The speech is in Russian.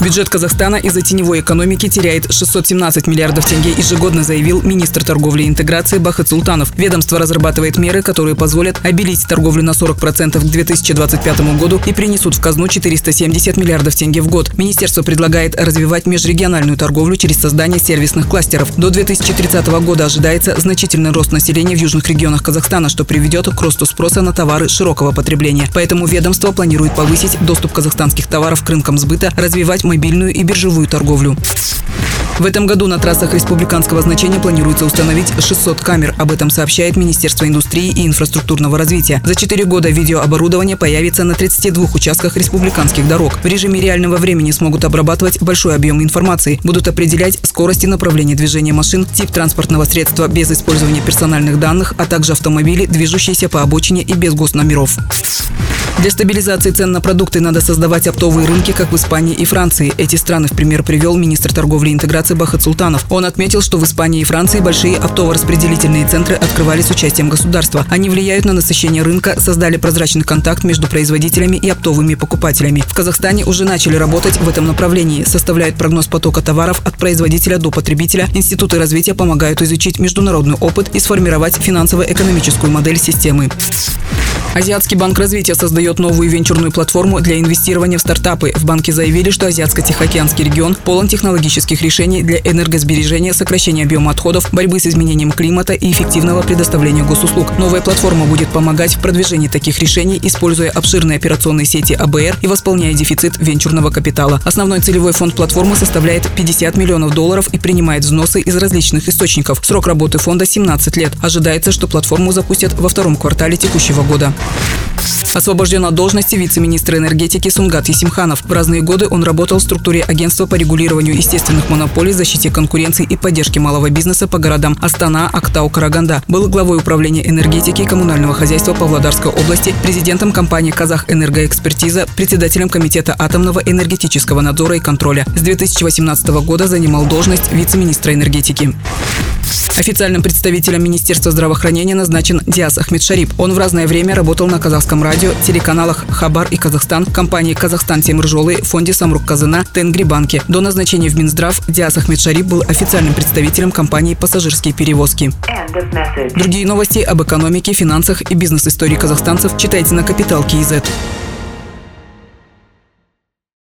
Бюджет Казахстана из-за теневой экономики теряет 617 миллиардов тенге, ежегодно заявил министр торговли и интеграции Бахат Султанов. Ведомство разрабатывает меры, которые позволят обелить торговлю на 40% к 2025 году и принесут в казну 470 миллиардов тенге в год. Министерство предлагает развивать межрегиональную торговлю через создание сервисных кластеров. До 2030 года ожидается значительный рост населения в южных регионах Казахстана, что приведет к росту спроса на товары широкого потребления. Поэтому ведомство планирует повысить доступ казахстанских товаров к рынкам сбыта, развивать мобильную и биржевую торговлю. В этом году на трассах республиканского значения планируется установить 600 камер. Об этом сообщает Министерство индустрии и инфраструктурного развития. За 4 года видеооборудование появится на 32 участках республиканских дорог. В режиме реального времени смогут обрабатывать большой объем информации. Будут определять скорость и направление движения машин, тип транспортного средства без использования персональных данных, а также автомобили, движущиеся по обочине и без госномеров. Для стабилизации цен на продукты надо создавать оптовые рынки, как в Испании и Франции. Эти страны в пример привел министр торговли и интеграции Бахат Султанов. Он отметил, что в Испании и Франции большие оптово-распределительные центры открывали с участием государства. Они влияют на насыщение рынка, создали прозрачный контакт между производителями и оптовыми покупателями. В Казахстане уже начали работать в этом направлении, составляют прогноз потока товаров от производителя до потребителя. Институты развития помогают изучить международный опыт и сформировать финансово-экономическую модель системы. Азиатский банк развития создает новую венчурную платформу для инвестирования в стартапы. В банке заявили, что Азиатско-Тихоокеанский регион полон технологических решений для энергосбережения, сокращения объема отходов, борьбы с изменением климата и эффективного предоставления госуслуг. Новая платформа будет помогать в продвижении таких решений, используя обширные операционные сети АБР и восполняя дефицит венчурного капитала. Основной целевой фонд платформы составляет 50 миллионов долларов и принимает взносы из различных источников. Срок работы фонда 17 лет. Ожидается, что платформу запустят во втором квартале текущего года. Освобожден от должности вице-министра энергетики Сунгат Есимханов. В разные годы он работал в структуре агентства по регулированию естественных монополий, защите конкуренции и поддержке малого бизнеса по городам Астана, Актау, Караганда. Был главой управления энергетики и коммунального хозяйства Павлодарской области, президентом компании «Казах Энергоэкспертиза», председателем Комитета атомного энергетического надзора и контроля. С 2018 года занимал должность вице-министра энергетики. Официальным представителем Министерства здравоохранения назначен Диас Ахмед Шарип. Он в разное время работал на казахском радио, телеканалах «Хабар» и «Казахстан», компании «Казахстан Темржолы», фонде «Самрук Казана», «Тенгри-банке». До назначения в Минздрав Диас Ахмед Шарип был официальным представителем компании «Пассажирские перевозки». Другие новости об экономике, финансах и бизнес-истории казахстанцев читайте на Капитал Киезет.